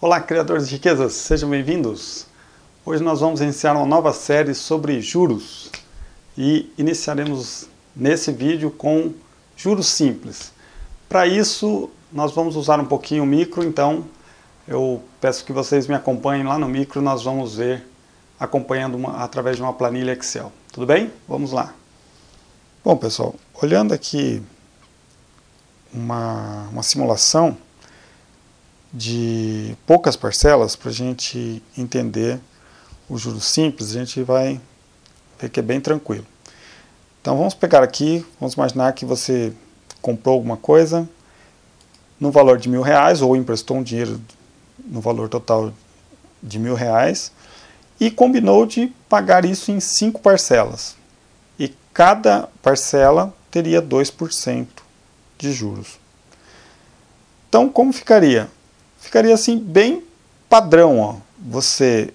Olá, criadores de riquezas, sejam bem-vindos. Hoje nós vamos iniciar uma nova série sobre juros e iniciaremos nesse vídeo com juros simples. Para isso, nós vamos usar um pouquinho o micro, então eu peço que vocês me acompanhem lá no micro, nós vamos ver acompanhando uma, através de uma planilha Excel. Tudo bem? Vamos lá. Bom, pessoal, olhando aqui uma, uma simulação, de poucas parcelas para a gente entender o juros simples, a gente vai ver que é bem tranquilo. Então vamos pegar aqui, vamos imaginar que você comprou alguma coisa no valor de mil reais ou emprestou um dinheiro no valor total de mil reais e combinou de pagar isso em cinco parcelas. E cada parcela teria 2% de juros. Então, como ficaria? Ficaria assim bem padrão. Ó. Você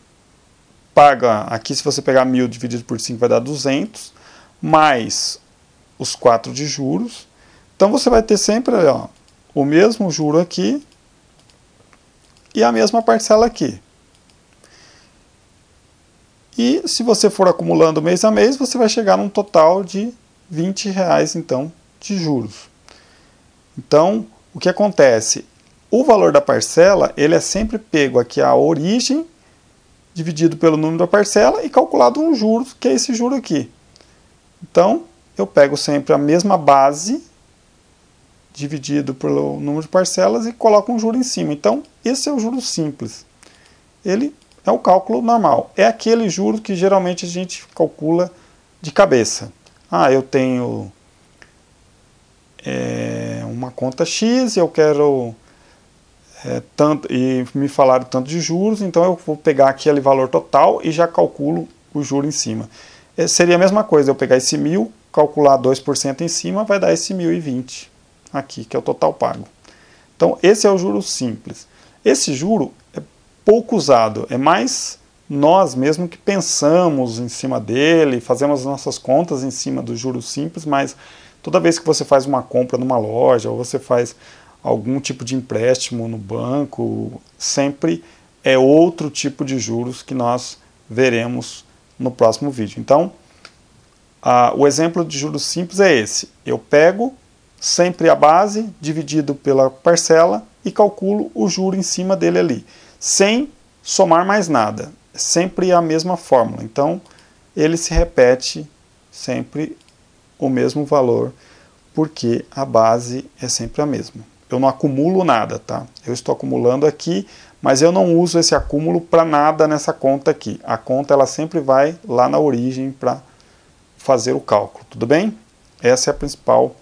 paga, aqui se você pegar mil dividido por 5 vai dar 200, mais os 4 de juros. Então você vai ter sempre ó, o mesmo juro aqui e a mesma parcela aqui. E se você for acumulando mês a mês, você vai chegar num total de 20 reais então de juros. Então, o que acontece? O valor da parcela, ele é sempre pego aqui a origem, dividido pelo número da parcela e calculado um juros, que é esse juro aqui. Então, eu pego sempre a mesma base, dividido pelo número de parcelas e coloco um juro em cima. Então, esse é o juro simples. Ele é o cálculo normal. É aquele juro que geralmente a gente calcula de cabeça. Ah, eu tenho é, uma conta X e eu quero é, tanto, e me falaram tanto de juros, então eu vou pegar aquele valor total e já calculo o juro em cima. É, seria a mesma coisa, eu pegar esse mil, calcular 2% em cima, vai dar esse 1.020 aqui, que é o total pago. Então, esse é o juro simples. Esse juro é pouco usado, é mais nós mesmo que pensamos em cima dele, fazemos nossas contas em cima do juro simples, mas toda vez que você faz uma compra numa loja ou você faz algum tipo de empréstimo no banco, sempre é outro tipo de juros que nós veremos no próximo vídeo. Então, a, o exemplo de juros simples é esse. Eu pego sempre a base dividido pela parcela e calculo o juro em cima dele ali, sem somar mais nada. É sempre a mesma fórmula. Então, ele se repete sempre o mesmo valor, porque a base é sempre a mesma eu não acumulo nada, tá? Eu estou acumulando aqui, mas eu não uso esse acúmulo para nada nessa conta aqui. A conta ela sempre vai lá na origem para fazer o cálculo, tudo bem? Essa é a principal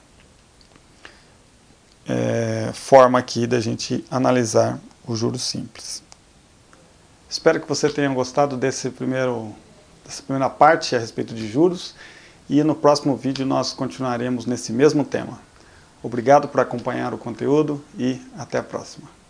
é, forma aqui da gente analisar o juros simples. Espero que você tenha gostado desse primeiro, dessa primeira parte a respeito de juros e no próximo vídeo nós continuaremos nesse mesmo tema. Obrigado por acompanhar o conteúdo e até a próxima.